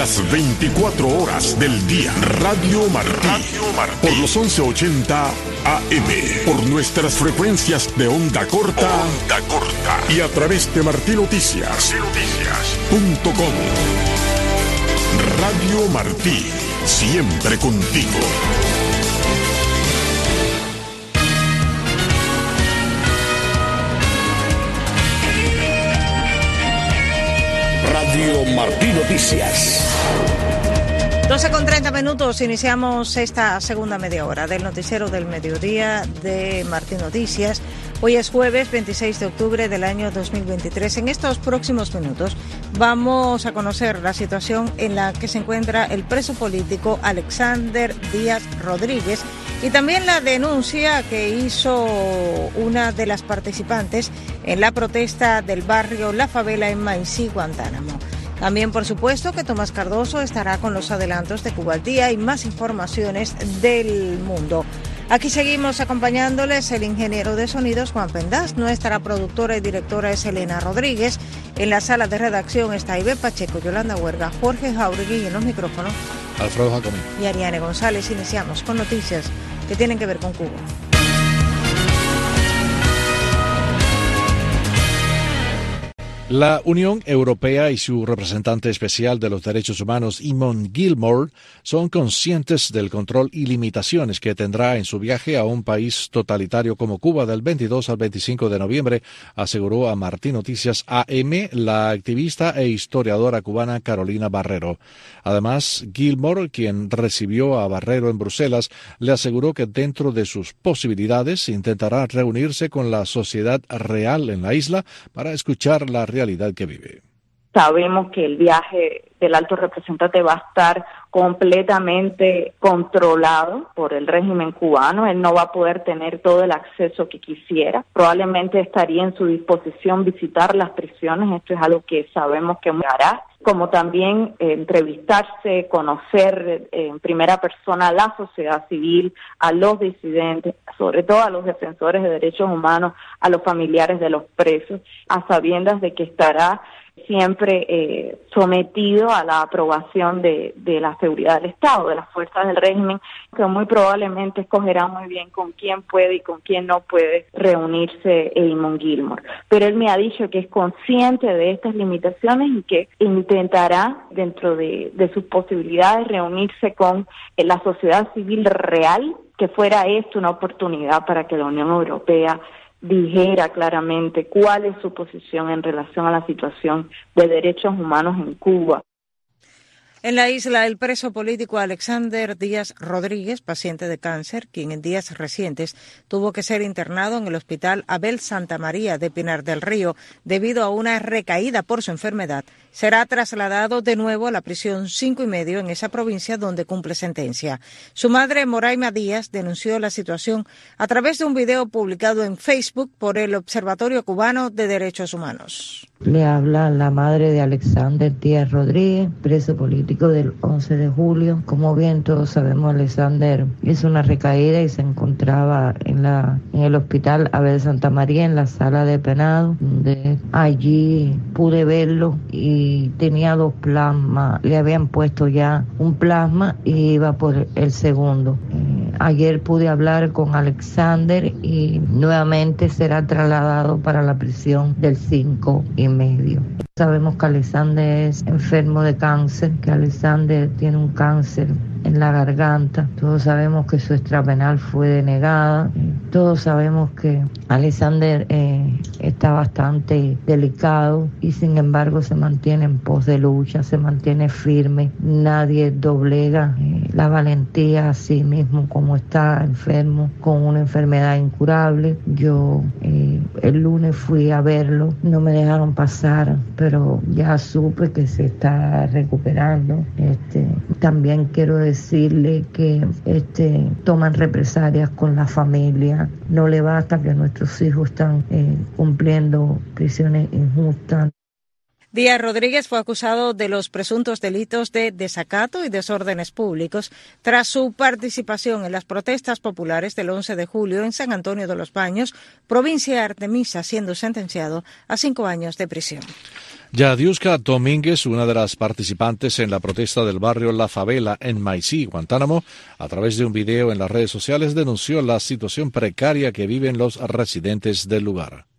las 24 horas del día. Radio Martí. Por los 1180 AM. Por nuestras frecuencias de onda corta. Onda corta. Y a través de martinoticias. Noticias.com. Radio Martí. Siempre contigo. Radio Martí Noticias. 12 con 30 minutos, iniciamos esta segunda media hora del noticiero del mediodía de Martín Noticias. Hoy es jueves 26 de octubre del año 2023. En estos próximos minutos vamos a conocer la situación en la que se encuentra el preso político Alexander Díaz Rodríguez y también la denuncia que hizo una de las participantes en la protesta del barrio La Favela en Maicí, Guantánamo. También, por supuesto, que Tomás Cardoso estará con los adelantos de Cuba al día y más informaciones del mundo. Aquí seguimos acompañándoles el ingeniero de sonidos Juan Pendaz, nuestra productora y directora es Elena Rodríguez. En la sala de redacción está Ibe Pacheco, Yolanda Huerga, Jorge Jauregui y en los micrófonos Alfredo Jacomí y Ariane González. Iniciamos con noticias que tienen que ver con Cuba. La Unión Europea y su representante especial de los derechos humanos, Imon Gilmore, son conscientes del control y limitaciones que tendrá en su viaje a un país totalitario como Cuba del 22 al 25 de noviembre, aseguró a Martín Noticias AM la activista e historiadora cubana Carolina Barrero. Además, Gilmore, quien recibió a Barrero en Bruselas, le aseguró que dentro de sus posibilidades intentará reunirse con la sociedad real en la isla para escuchar la realidad que vive. Sabemos que el viaje del alto representante va a estar completamente controlado por el régimen cubano. Él no va a poder tener todo el acceso que quisiera. Probablemente estaría en su disposición visitar las prisiones. Esto es algo que sabemos que hará como también eh, entrevistarse, conocer eh, en primera persona a la sociedad civil, a los disidentes, sobre todo a los defensores de derechos humanos, a los familiares de los presos, a sabiendas de que estará siempre eh, sometido a la aprobación de, de, la seguridad del Estado, de las fuerzas del régimen, que muy probablemente escogerá muy bien con quién puede y con quién no puede reunirse Eamon Gilmore. Pero él me ha dicho que es consciente de estas limitaciones y que intentará, dentro de, de sus posibilidades, reunirse con la sociedad civil real, que fuera esto una oportunidad para que la Unión Europea dijera claramente cuál es su posición en relación a la situación de derechos humanos en Cuba. En la isla, el preso político Alexander Díaz Rodríguez, paciente de cáncer, quien en días recientes tuvo que ser internado en el hospital Abel Santa María de Pinar del Río debido a una recaída por su enfermedad, será trasladado de nuevo a la prisión cinco y medio en esa provincia donde cumple sentencia. Su madre, Moraima Díaz, denunció la situación a través de un video publicado en Facebook por el Observatorio Cubano de Derechos Humanos. Le habla la madre de Alexander Díaz Rodríguez, preso político del 11 de julio. Como bien todos sabemos, Alexander hizo una recaída y se encontraba en, la, en el hospital Abel Santa María, en la sala de penado, donde allí pude verlo y tenía dos plasmas. Le habían puesto ya un plasma y iba por el segundo. Eh, ayer pude hablar con Alexander y nuevamente será trasladado para la prisión del 5 y medio. Sabemos que Alexander es enfermo de cáncer, que Alexander tiene un cáncer en la garganta. Todos sabemos que su extrapenal fue denegada. Todos sabemos que Alexander eh, está bastante delicado y sin embargo se mantiene en pos de lucha, se mantiene firme. Nadie doblega eh, la valentía a sí mismo como está enfermo con una enfermedad incurable. Yo eh, el lunes fui a verlo, no me dejaron pasar, pero ya supe que se está recuperando. Este, también quiero decir decirle que este, toman represalias con la familia. No le basta que nuestros hijos están eh, cumpliendo prisiones injustas. Díaz Rodríguez fue acusado de los presuntos delitos de desacato y desórdenes públicos tras su participación en las protestas populares del 11 de julio en San Antonio de los Baños, provincia de Artemisa, siendo sentenciado a cinco años de prisión. Yadiuska Domínguez, una de las participantes en la protesta del barrio La Favela en Maicí, Guantánamo, a través de un video en las redes sociales denunció la situación precaria que viven los residentes del lugar.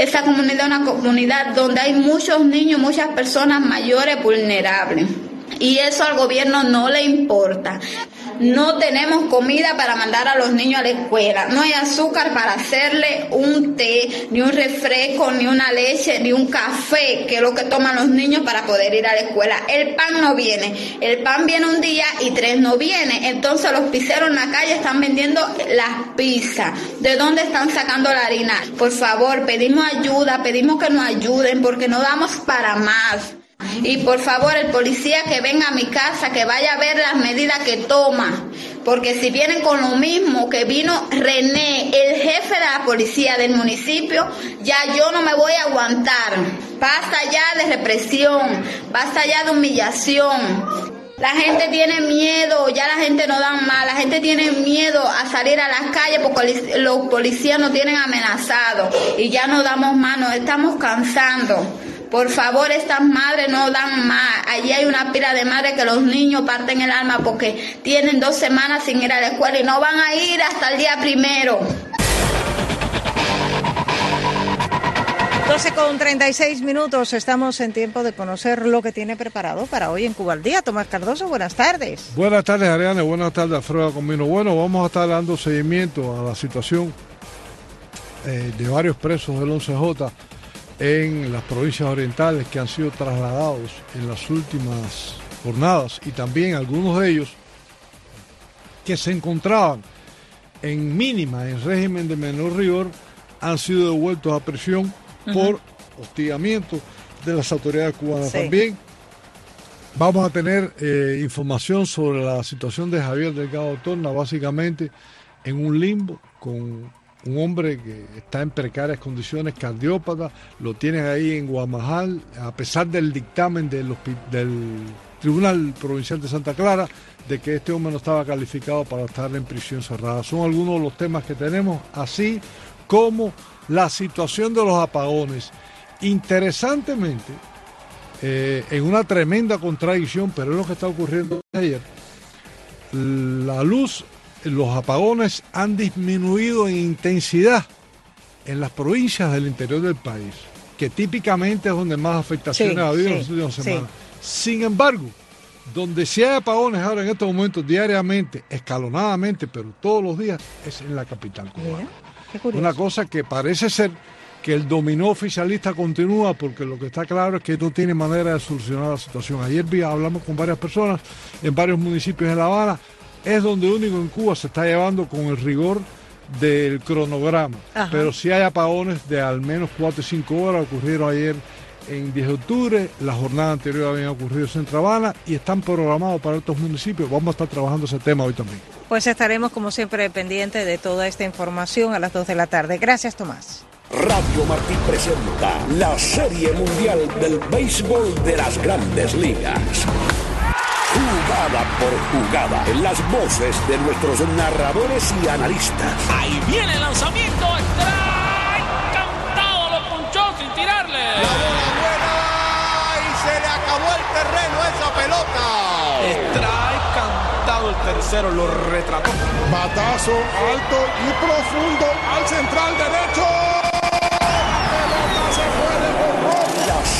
Esta comunidad es una comunidad donde hay muchos niños, muchas personas mayores vulnerables. Y eso al gobierno no le importa. No tenemos comida para mandar a los niños a la escuela. No hay azúcar para hacerle un té, ni un refresco, ni una leche, ni un café, que es lo que toman los niños para poder ir a la escuela. El pan no viene. El pan viene un día y tres no viene. Entonces los pizzeros en la calle están vendiendo las pizzas. ¿De dónde están sacando la harina? Por favor, pedimos ayuda, pedimos que nos ayuden porque no damos para más. Y por favor, el policía que venga a mi casa, que vaya a ver las medidas que toma. Porque si vienen con lo mismo que vino René, el jefe de la policía del municipio, ya yo no me voy a aguantar. Basta ya de represión, basta ya de humillación. La gente tiene miedo, ya la gente no da más, la gente tiene miedo a salir a las calles porque los policías nos tienen amenazados y ya no damos mano, estamos cansando. Por favor, estas madres no dan más. Allí hay una pila de madres que los niños parten el alma porque tienen dos semanas sin ir a la escuela y no van a ir hasta el día primero. 12 con 36 minutos, estamos en tiempo de conocer lo que tiene preparado para hoy en Cuba al Día. Tomás Cardoso, buenas tardes. Buenas tardes, Ariane, buenas tardes, Alfredo Comino. Bueno, vamos a estar dando seguimiento a la situación eh, de varios presos del 11J en las provincias orientales que han sido trasladados en las últimas jornadas y también algunos de ellos que se encontraban en mínima, en régimen de menor rigor, han sido devueltos a prisión por hostigamiento de las autoridades cubanas. También vamos a tener eh, información sobre la situación de Javier Delgado Torna, básicamente en un limbo con un hombre que está en precarias condiciones, cardiópata, lo tienen ahí en Guamajal, a pesar del dictamen del, Tribunal Provincial de Santa Clara de que este hombre no estaba calificado para estar en prisión cerrada. Son algunos de los temas que tenemos, así como la situación de los apagones. Interesantemente, eh, en una tremenda contradicción, pero es lo que está ocurriendo ayer, la luz los apagones han disminuido en intensidad en las provincias del interior del país, que típicamente es donde más afectaciones ha habido en las últimas semanas. Sin embargo, donde sí hay apagones ahora en estos momentos, diariamente, escalonadamente, pero todos los días, es en la capital cubana. Una cosa que parece ser que el dominó oficialista continúa porque lo que está claro es que no tiene manera de solucionar la situación. Ayer hablamos con varias personas en varios municipios de La Habana es donde único en Cuba se está llevando con el rigor del cronograma. Pero si hay apagones de al menos 4 y 5 horas, ocurrieron ayer en 10 de octubre, la jornada anterior había ocurrido en Centro Habana y están programados para estos municipios. Vamos a estar trabajando ese tema hoy también. Pues estaremos como siempre pendientes de toda esta información a las 2 de la tarde. Gracias, Tomás. Radio Martí presenta la Serie Mundial del Béisbol de las Grandes Ligas jugada por jugada, en las voces de nuestros narradores y analistas. Ahí viene el lanzamiento, strike, cantado, lo punchó sin tirarle. La bola buena y se le acabó el terreno a esa pelota. Strike, cantado el tercero, lo retrató. Batazo alto y profundo al central derecho.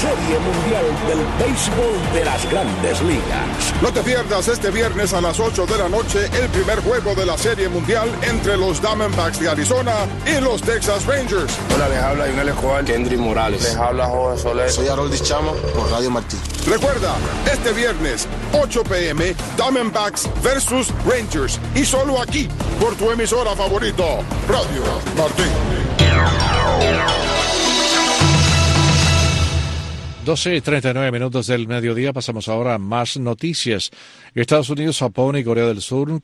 Serie Mundial del Béisbol de las Grandes Ligas. No te pierdas este viernes a las 8 de la noche el primer juego de la Serie Mundial entre los Diamondbacks de Arizona y los Texas Rangers. Hola, les habla Lionel Escobar, Kendry Morales. Les habla Jorge Soler. Soy Harold Chamo por Radio Martí. Recuerda, este viernes, 8 pm, Diamondbacks versus Rangers. Y solo aquí, por tu emisora favorito, Radio Martí. 12 y 39 minutos del mediodía pasamos ahora a más noticias. Estados Unidos, Japón y Corea del Sur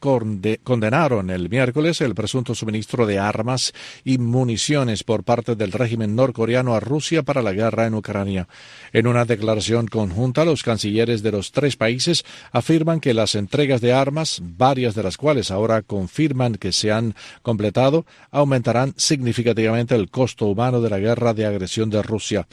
condenaron el miércoles el presunto suministro de armas y municiones por parte del régimen norcoreano a Rusia para la guerra en Ucrania. En una declaración conjunta, los cancilleres de los tres países afirman que las entregas de armas, varias de las cuales ahora confirman que se han completado, aumentarán significativamente el costo humano de la guerra de agresión de Rusia.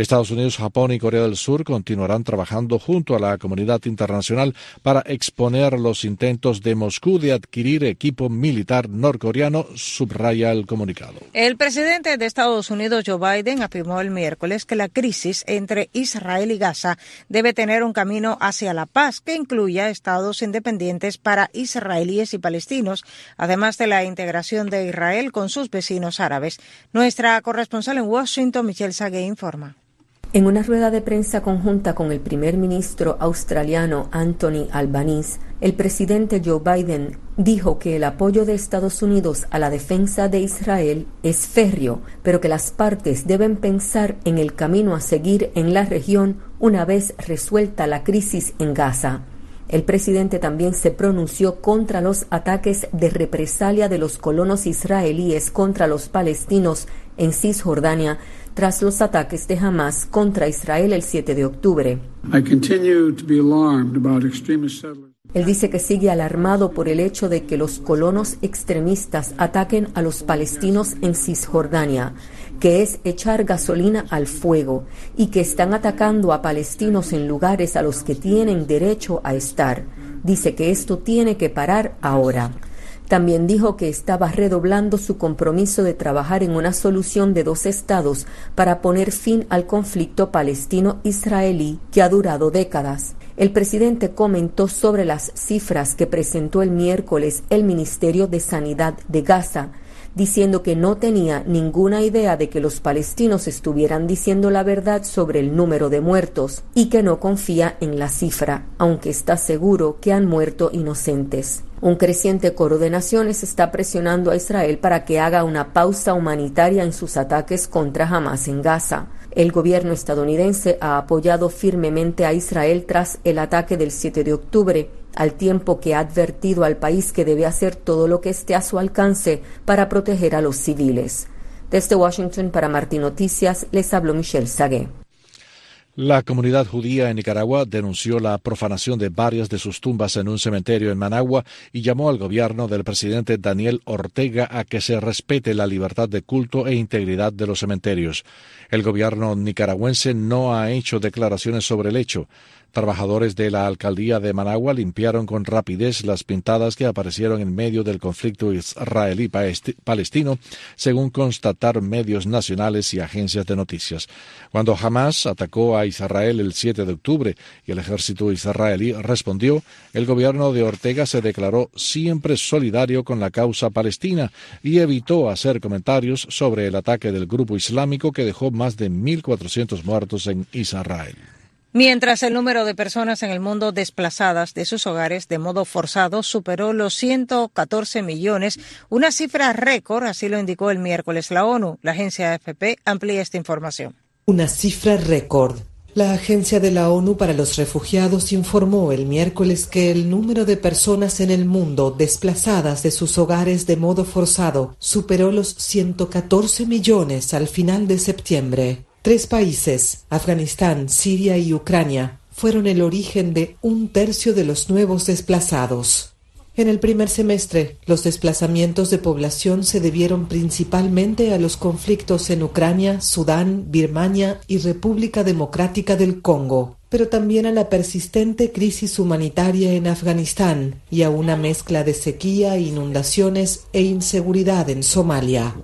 Estados Unidos, Japón y Corea del Sur continuarán trabajando junto a la comunidad internacional para exponer los intentos de Moscú de adquirir equipo militar norcoreano, subraya el comunicado. El presidente de Estados Unidos, Joe Biden, afirmó el miércoles que la crisis entre Israel y Gaza debe tener un camino hacia la paz que incluya estados independientes para israelíes y palestinos, además de la integración de Israel con sus vecinos árabes. Nuestra corresponsal en Washington, Michelle Sague, informa. En una rueda de prensa conjunta con el primer ministro australiano Anthony Albanese, el presidente Joe Biden dijo que el apoyo de Estados Unidos a la defensa de Israel es férreo, pero que las partes deben pensar en el camino a seguir en la región una vez resuelta la crisis en Gaza. El presidente también se pronunció contra los ataques de represalia de los colonos israelíes contra los palestinos en Cisjordania tras los ataques de Hamas contra Israel el 7 de octubre. Él dice que sigue alarmado por el hecho de que los colonos extremistas ataquen a los palestinos en Cisjordania, que es echar gasolina al fuego, y que están atacando a palestinos en lugares a los que tienen derecho a estar. Dice que esto tiene que parar ahora. También dijo que estaba redoblando su compromiso de trabajar en una solución de dos estados para poner fin al conflicto palestino-israelí que ha durado décadas. El presidente comentó sobre las cifras que presentó el miércoles el Ministerio de Sanidad de Gaza, diciendo que no tenía ninguna idea de que los palestinos estuvieran diciendo la verdad sobre el número de muertos y que no confía en la cifra, aunque está seguro que han muerto inocentes. Un creciente coro de naciones está presionando a Israel para que haga una pausa humanitaria en sus ataques contra Hamas en Gaza. El gobierno estadounidense ha apoyado firmemente a Israel tras el ataque del 7 de octubre, al tiempo que ha advertido al país que debe hacer todo lo que esté a su alcance para proteger a los civiles. Desde Washington para Martín Noticias les habló Michelle Sagué. La comunidad judía en Nicaragua denunció la profanación de varias de sus tumbas en un cementerio en Managua y llamó al gobierno del presidente Daniel Ortega a que se respete la libertad de culto e integridad de los cementerios. El gobierno nicaragüense no ha hecho declaraciones sobre el hecho. Trabajadores de la alcaldía de Managua limpiaron con rapidez las pintadas que aparecieron en medio del conflicto israelí-palestino, según constataron medios nacionales y agencias de noticias. Cuando Hamas atacó a Israel el 7 de octubre y el ejército israelí respondió, el gobierno de Ortega se declaró siempre solidario con la causa palestina y evitó hacer comentarios sobre el ataque del grupo islámico que dejó más de 1.400 muertos en Israel. Mientras el número de personas en el mundo desplazadas de sus hogares de modo forzado superó los 114 millones, una cifra récord, así lo indicó el miércoles la ONU. La agencia AFP amplía esta información. Una cifra récord. La Agencia de la ONU para los Refugiados informó el miércoles que el número de personas en el mundo desplazadas de sus hogares de modo forzado superó los 114 millones al final de septiembre. Tres países, Afganistán, Siria y Ucrania, fueron el origen de un tercio de los nuevos desplazados. En el primer semestre, los desplazamientos de población se debieron principalmente a los conflictos en Ucrania, Sudán, Birmania y República Democrática del Congo, pero también a la persistente crisis humanitaria en Afganistán y a una mezcla de sequía, inundaciones e inseguridad en Somalia.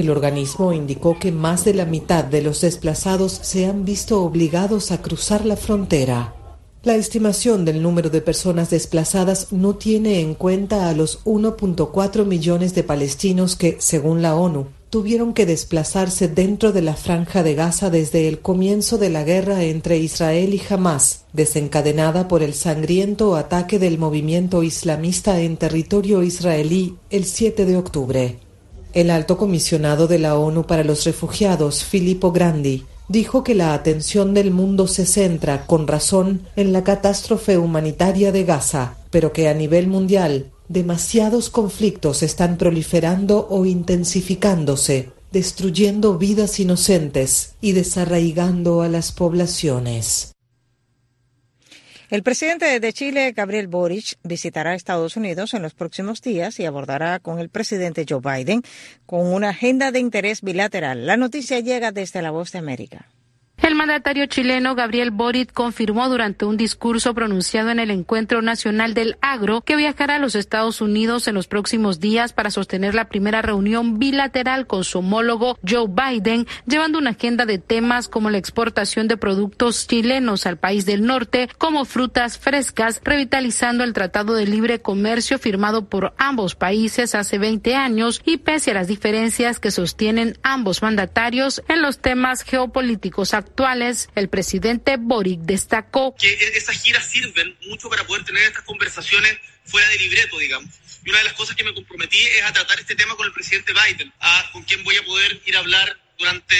El organismo indicó que más de la mitad de los desplazados se han visto obligados a cruzar la frontera. La estimación del número de personas desplazadas no tiene en cuenta a los 1.4 millones de palestinos que, según la ONU, tuvieron que desplazarse dentro de la franja de Gaza desde el comienzo de la guerra entre Israel y Hamas, desencadenada por el sangriento ataque del movimiento islamista en territorio israelí el 7 de octubre. El alto comisionado de la ONU para los refugiados, Filippo Grandi, dijo que la atención del mundo se centra, con razón, en la catástrofe humanitaria de Gaza, pero que a nivel mundial demasiados conflictos están proliferando o intensificándose, destruyendo vidas inocentes y desarraigando a las poblaciones. El presidente de Chile, Gabriel Boric, visitará Estados Unidos en los próximos días y abordará con el presidente Joe Biden con una agenda de interés bilateral. La noticia llega desde La Voz de América. El mandatario chileno Gabriel Boric confirmó durante un discurso pronunciado en el Encuentro Nacional del Agro que viajará a los Estados Unidos en los próximos días para sostener la primera reunión bilateral con su homólogo Joe Biden, llevando una agenda de temas como la exportación de productos chilenos al país del norte, como frutas frescas, revitalizando el Tratado de Libre Comercio firmado por ambos países hace 20 años y pese a las diferencias que sostienen ambos mandatarios en los temas geopolíticos actuales actuales, el presidente Boric destacó que esas giras sirven mucho para poder tener estas conversaciones fuera de libreto, digamos. Y una de las cosas que me comprometí es a tratar este tema con el presidente Biden, a, con quien voy a poder ir a hablar durante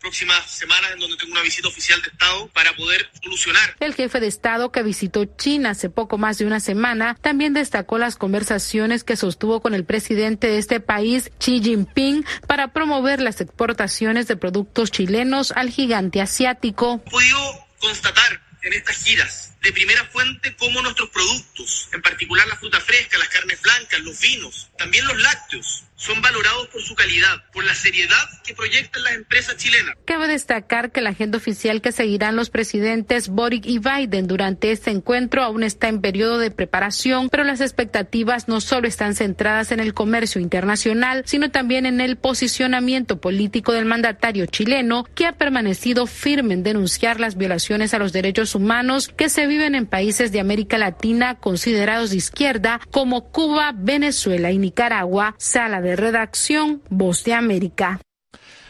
próximas semanas en donde tengo una visita oficial de Estado para poder solucionar. El jefe de Estado que visitó China hace poco más de una semana también destacó las conversaciones que sostuvo con el presidente de este país, Xi Jinping, para promover las exportaciones de productos chilenos al gigante asiático. He podido constatar en estas giras de primera fuente cómo nuestros productos, en particular la fruta fresca, las carnes blancas, los vinos, también los lácteos, son valorados por su calidad, por la seriedad que proyectan las empresas chilenas. Cabe destacar que la agenda oficial que seguirán los presidentes Boric y Biden durante este encuentro aún está en periodo de preparación, pero las expectativas no solo están centradas en el comercio internacional, sino también en el posicionamiento político del mandatario chileno, que ha permanecido firme en denunciar las violaciones a los derechos humanos que se viven en países de América Latina considerados de izquierda como Cuba, Venezuela y Nicaragua. Sala de redacción, Voz de América.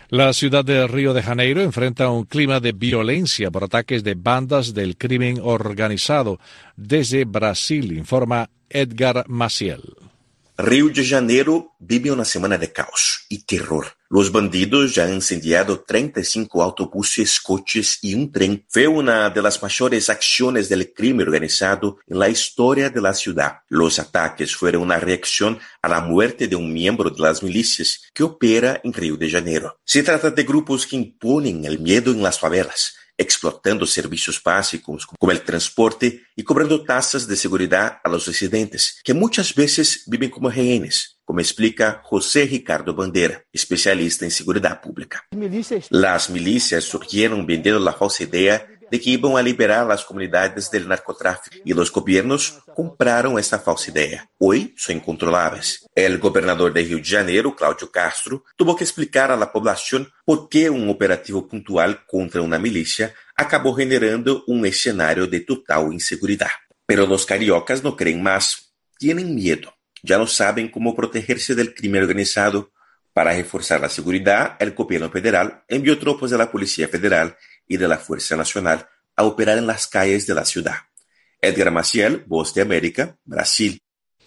La ciudad de Río de Janeiro enfrenta un clima de violencia por ataques de bandas del crimen organizado desde Brasil, informa Edgar Maciel. Rio de Janeiro vive uma semana de caos e terror. Os bandidos já han incendiado 35 autobuses, coches e um trem. Foi uma das maiores ações do crime organizado na história da cidade. Os ataques foram uma reação à morte de um membro das milícias que opera em Rio de Janeiro. Se trata de grupos que imponem o medo em las favelas explotando serviços básicos como o transporte e cobrando taxas de segurança a residentes, que muitas vezes vivem como rehenes, como explica José Ricardo Bandeira, especialista em segurança pública. As milícias surgiram vendendo a falsa ideia de que iban a liberar las comunidades del narcotráfico y los gobiernos compraron esta falsa idea. Hoy son incontrolables. El gobernador de Rio de Janeiro, Cláudio Castro, tuvo que explicar a la población por qué un operativo puntual contra una milicia acabó generando un escenario de total inseguridad. Pero los cariocas no creen más, tienen miedo, ya no saben cómo protegerse del crimen organizado. Para reforzar la seguridad, el gobierno federal envió tropas la Policía Federal y de la Fuerza Nacional a operar en las calles de la ciudad. Edgar Maciel, Voz de América, Brasil.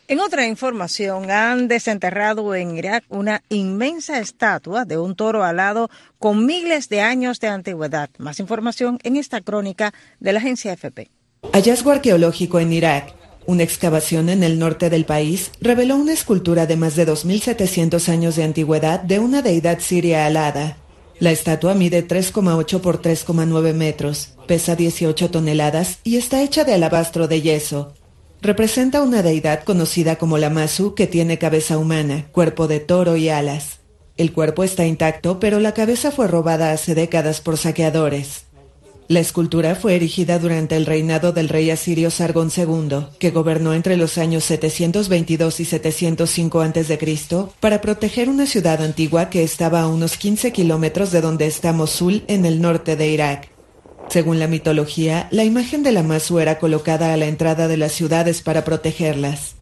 En otra información, han desenterrado en Irak una inmensa estatua de un toro alado con miles de años de antigüedad. Más información en esta crónica de la agencia FP. Hallazgo arqueológico en Irak. Una excavación en el norte del país reveló una escultura de más de 2.700 años de antigüedad de una deidad siria alada. La estatua mide 3,8 por 3,9 metros, pesa 18 toneladas y está hecha de alabastro de yeso. Representa una deidad conocida como la Masu que tiene cabeza humana, cuerpo de toro y alas. El cuerpo está intacto, pero la cabeza fue robada hace décadas por saqueadores. La escultura fue erigida durante el reinado del rey asirio Sargón II, que gobernó entre los años 722 y 705 a.C., para proteger una ciudad antigua que estaba a unos 15 kilómetros de donde está Mosul, en el norte de Irak. Según la mitología, la imagen de la Masu era colocada a la entrada de las ciudades para protegerlas.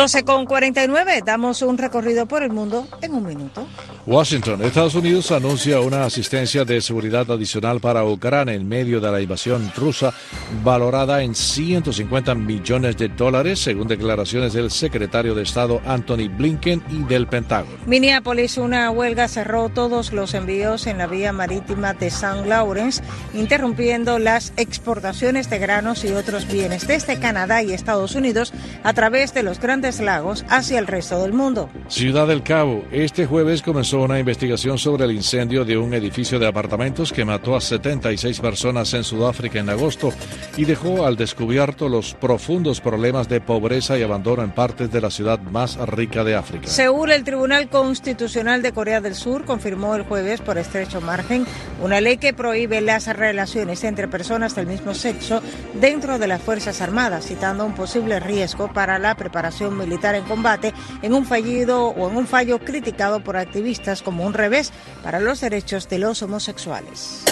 12 con 49, damos un recorrido por el mundo en un minuto. Washington, Estados Unidos anuncia una asistencia de seguridad adicional para Ucrania en medio de la invasión rusa valorada en 150 millones de dólares, según declaraciones del secretario de Estado Anthony Blinken y del Pentágono. Minneapolis, una huelga cerró todos los envíos en la vía marítima de St. Lawrence, interrumpiendo las exportaciones de granos y otros bienes desde Canadá y Estados Unidos a través de los grandes lagos hacia el resto del mundo. Ciudad del Cabo, este jueves comenzó una investigación sobre el incendio de un edificio de apartamentos que mató a 76 personas en Sudáfrica en agosto y dejó al descubierto los profundos problemas de pobreza y abandono en partes de la ciudad más rica de África. Seúl, el Tribunal Constitucional de Corea del Sur confirmó el jueves por estrecho margen una ley que prohíbe las relaciones entre personas del mismo sexo dentro de las Fuerzas Armadas, citando un posible riesgo para la preparación militar en combate en un fallido o en un fallo criticado por activistas como un revés para los derechos de los homosexuales.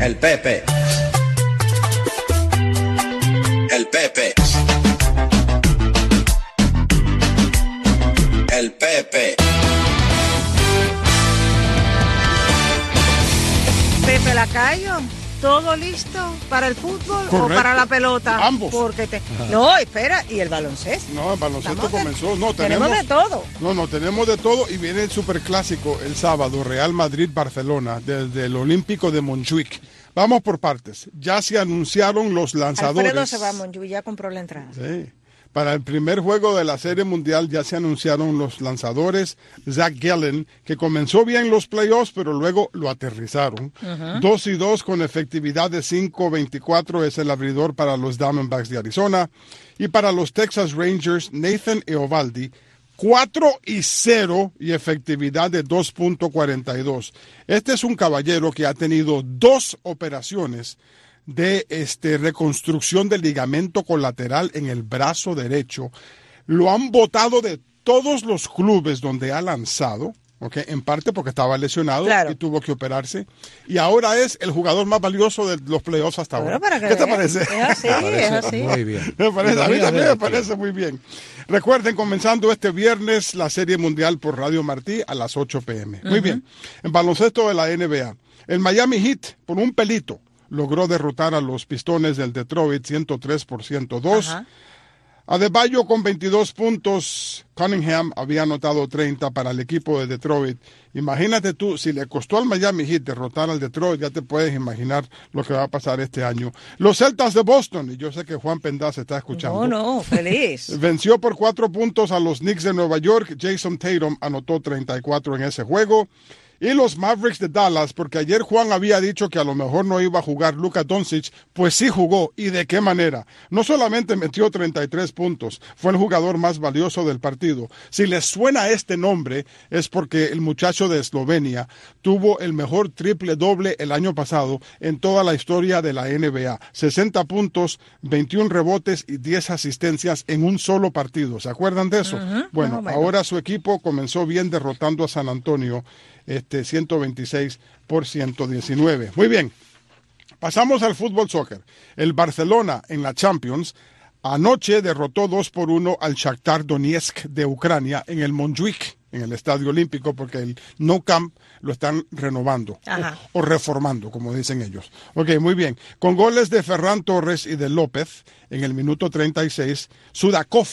El Pepe. Lacayo. ¿Todo listo para el fútbol o para la pelota? Ambos. Porque te... No, espera, ¿y el baloncesto? No, el baloncesto Estamos comenzó. No, tenemos tenemos, de todo. No, no, tenemos de todo y viene el superclásico el sábado, Real Madrid-Barcelona, desde el Olímpico de Montjuic. Vamos por partes. Ya se anunciaron los lanzadores. Alfredo se va a ya compró la entrada. Sí. Para el primer juego de la Serie Mundial ya se anunciaron los lanzadores. Zach Gallen, que comenzó bien los playoffs, pero luego lo aterrizaron. 2 y 2 con efectividad de 5.24 es el abridor para los Diamondbacks de Arizona. Y para los Texas Rangers, Nathan Eovaldi, 4 y 0 y efectividad de 2.42. Este es un caballero que ha tenido dos operaciones de este, reconstrucción del ligamento colateral en el brazo derecho. Lo han votado de todos los clubes donde ha lanzado, en parte porque estaba lesionado Claro. y tuvo que operarse. Y ahora es el jugador más valioso de los playoffs hasta ahora. para que ¿Qué te parece? Es así, parece es así. muy bien. Me parece- a mí también me parece muy bien. Recuerden, comenzando este viernes la Serie Mundial por Radio Martí a las 8 pm. Muy bien. En baloncesto de la NBA, el Miami Heat, por un pelito, logró derrotar a los Pistones del Detroit 103 por 102. Ajá. Adebayo con 22 puntos. Cunningham había anotado 30 para el equipo de Detroit. Imagínate tú, si le costó al Miami Heat derrotar al Detroit, ya te puedes imaginar lo que va a pasar este año. Los Celtas de Boston, y yo sé que Juan Pendaz está escuchando. No, no, feliz. Venció por cuatro puntos a los Knicks de Nueva York. Jason Tatum anotó 34 en ese juego. Y los Mavericks de Dallas, porque ayer Juan había dicho que a lo mejor no iba a jugar Luka Doncic, pues sí jugó. ¿Y de qué manera? No solamente metió 33 puntos, fue el jugador más valioso del partido. Si les suena este nombre, es porque el muchacho de Eslovenia tuvo el mejor triple doble el año pasado en toda la historia de la NBA. 60 puntos, 21 rebotes y 10 asistencias en un solo partido. ¿Se acuerdan de eso? Ujú, Bueno, ahora su equipo comenzó bien derrotando a San Antonio, este 126 por 119. Muy bien. Pasamos al fútbol soccer. El Barcelona en la Champions anoche derrotó 2 por 1 al Shakhtar Donetsk de Ucrania en el Montjuic, en el Estadio Olímpico, porque el No Camp lo están renovando Ajá. o reformando, como dicen ellos. Ok, muy bien. Con goles de Ferran Torres y de López en el minuto 36, Sudakov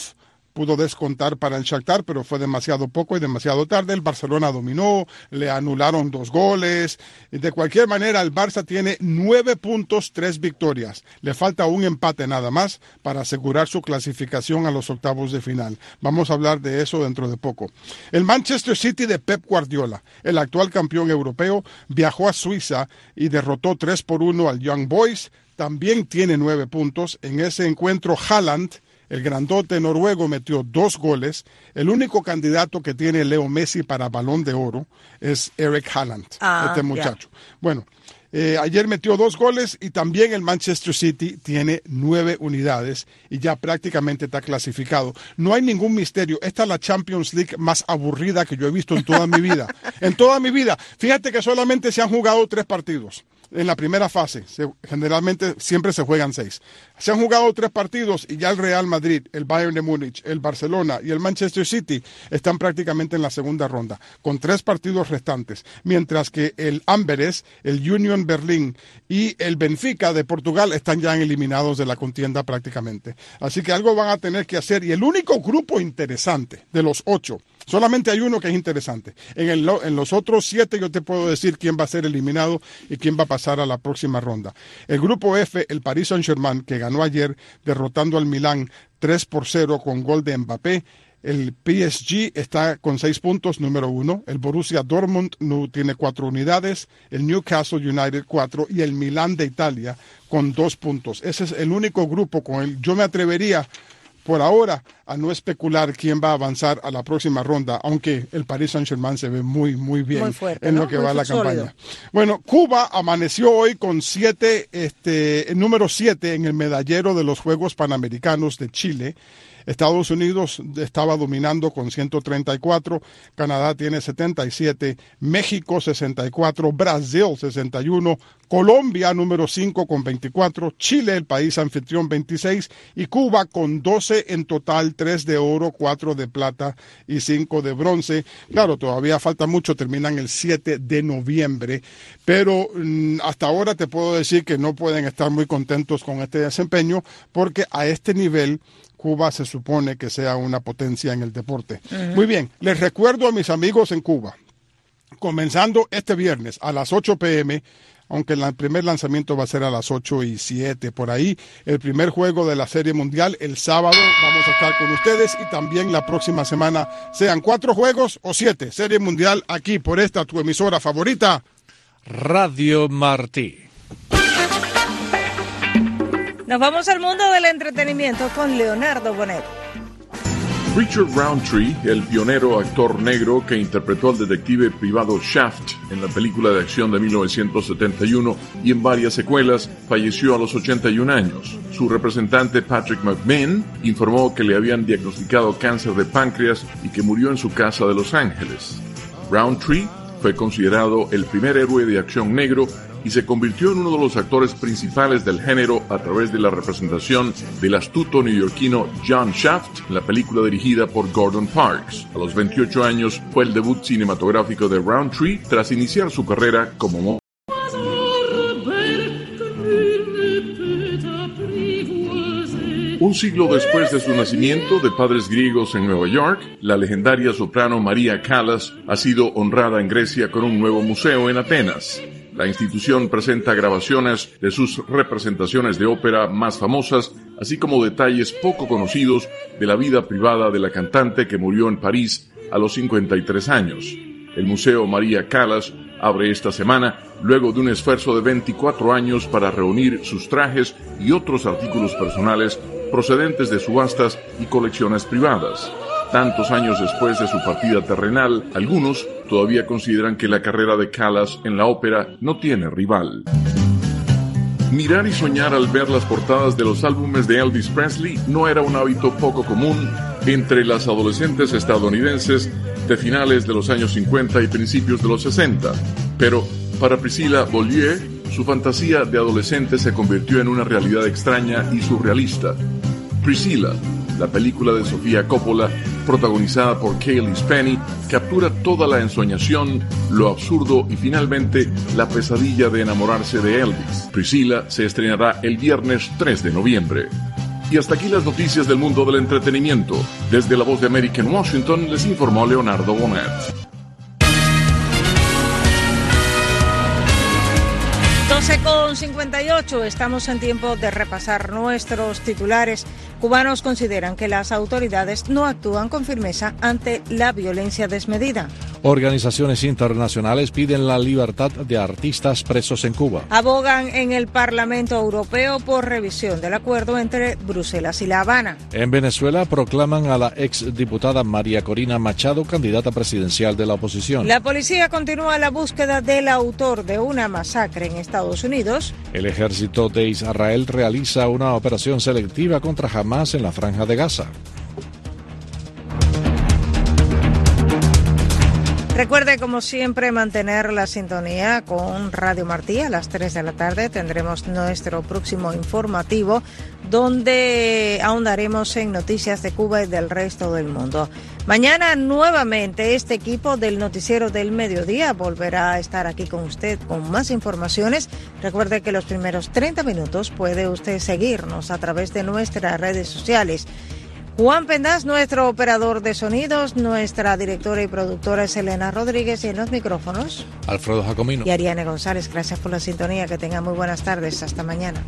pudo descontar para el Shakhtar, pero fue demasiado poco y demasiado tarde. El Barcelona dominó, le anularon dos goles. De cualquier manera, el Barça tiene nueve puntos, tres victorias. Le falta un empate nada más para asegurar su clasificación a los octavos de final. Vamos a hablar de eso dentro de poco. El Manchester City de Pep Guardiola, el actual campeón europeo, viajó a Suiza y derrotó 3 por 1 al Young Boys. También tiene nueve puntos. En ese encuentro, Haaland el grandote noruego metió dos goles. El único candidato que tiene Leo Messi para balón de oro es Eric Haaland, Ah, este muchacho. Bueno, eh, ayer metió dos goles y también el Manchester City tiene nueve unidades y ya prácticamente está clasificado. No hay ningún misterio. Esta es la Champions League más aburrida que yo he visto en toda mi vida. En toda mi vida. Fíjate que solamente se han jugado tres partidos. En la primera fase. Se- generalmente siempre se juegan seis. Se han jugado tres partidos y ya el Real Madrid, el Bayern de Múnich, el Barcelona y el Manchester City están prácticamente en la segunda ronda, con tres partidos restantes. Mientras que el Amberes, el Union Berlín y el Benfica de Portugal están ya eliminados de la contienda prácticamente. Así que algo van a tener que hacer. Y el único grupo interesante de los ocho Solamente hay uno que es interesante. En, el, en, los otros siete yo te puedo decir quién va a ser eliminado y quién va a pasar a la próxima ronda. El grupo F, el Paris Saint-Germain, que ganó ayer derrotando al Milán 3 por 0 con gol de Mbappé. El PSG está con seis puntos, número uno. El Borussia Dortmund no, tiene cuatro unidades. El Newcastle United cuatro. Y el Milán de Italia con dos puntos. Ese es el único grupo con el yo me atrevería por ahora a no especular quién va a avanzar a la próxima ronda, aunque el Paris Saint-Germain se ve muy, muy bien Muy fuerte, en ¿no? lo que Muy va la campaña. Bueno, Cuba amaneció hoy con siete, este, el número siete en el medallero de los Juegos Panamericanos de Chile. Estados Unidos estaba dominando con 134, Canadá tiene 77, México 64, Brasil 61, Colombia número 5 con 24, Chile el país anfitrión 26 y Cuba con 12 en total, 3 de oro, 4 de plata y 5 de bronce. Claro, todavía falta mucho, terminan el 7 de noviembre, pero mm, hasta ahora te puedo decir que no pueden estar muy contentos con este desempeño porque a este nivel Cuba se supone que sea una potencia en el deporte. Muy bien, les recuerdo a mis amigos en Cuba, comenzando este viernes a las 8 pm, aunque el primer lanzamiento va a ser a las 8 y 7 por ahí, el primer juego de la Serie Mundial el sábado vamos a estar con ustedes y también la próxima semana, sean cuatro juegos o siete, Serie Mundial aquí por esta tu emisora favorita. Radio Martí. Nos vamos al mundo del entretenimiento con Leonardo Bonet. Richard Roundtree, el pionero actor negro que interpretó al detective privado Shaft en la película de acción de 1971 y en varias secuelas, falleció a los 81 años. Su representante Patrick McMahon informó que le habían diagnosticado cáncer de páncreas y que murió en su casa de Los Ángeles. Roundtree fue considerado el primer héroe de acción negro y se convirtió en uno de los actores principales del género a través de la representación del astuto neoyorquino John Shaft en la película dirigida por Gordon Parks. A los 28 años fue el debut cinematográfico de Roundtree tras iniciar su carrera como mo- Un siglo después de su nacimiento de padres griegos en Nueva York, la legendaria soprano María Callas ha sido honrada en Grecia con un nuevo museo en Atenas. La institución presenta grabaciones de sus representaciones de ópera más famosas, así como detalles poco conocidos de la vida privada de la cantante que murió en París a los 53 años. El Museo María Callas abre esta semana luego de un esfuerzo de 24 años para reunir sus trajes y otros artículos personales procedentes de subastas y colecciones privadas. Tantos años después de su partida terrenal, algunos todavía consideran que la carrera de Callas en la ópera no tiene rival. Mirar y soñar al ver las portadas de los álbumes de Elvis Presley no era un hábito poco común entre las adolescentes estadounidenses de finales de los años 50 y principios de los 60. Pero para Priscilla Beaulieu, su fantasía de adolescente se convirtió en una realidad extraña y surrealista. Priscilla, la película de Sofía Coppola, protagonizada por Kaylee Spenny, captura toda la ensoñación, lo absurdo y finalmente la pesadilla de enamorarse de Elvis. Priscilla se estrenará el viernes 3 de noviembre. Y hasta aquí las noticias del mundo del entretenimiento. Desde la voz de América en Washington les informó Leonardo Bonet. 12 con 58, estamos en tiempo de repasar nuestros titulares. Cubanos consideran que las autoridades no actúan con firmeza ante la violencia desmedida. Organizaciones internacionales piden la libertad de artistas presos en Cuba. Abogan en el Parlamento Europeo por revisión del acuerdo entre Bruselas y La Habana. En Venezuela proclaman a la exdiputada María Corina Machado candidata presidencial de la oposición. La policía continúa la búsqueda del autor de una masacre en Estados Unidos. El ejército de Israel realiza una operación selectiva contra Hamas en la franja de Gaza. Recuerde, como siempre, mantener la sintonía con Radio Martí. A las 3 de la tarde tendremos nuestro próximo informativo, donde ahondaremos en noticias de Cuba y del resto del mundo. Mañana, nuevamente, este equipo del Noticiero del Mediodía volverá a estar aquí con usted con más informaciones. Recuerde que los primeros 30 minutos puede usted seguirnos a través de nuestras redes sociales. Juan Pendas, nuestro operador de sonidos, nuestra directora y productora es Elena Rodríguez y en los micrófonos. Alfredo Jacomino. Y Ariane González, gracias por la sintonía, que tengan muy buenas tardes, hasta mañana.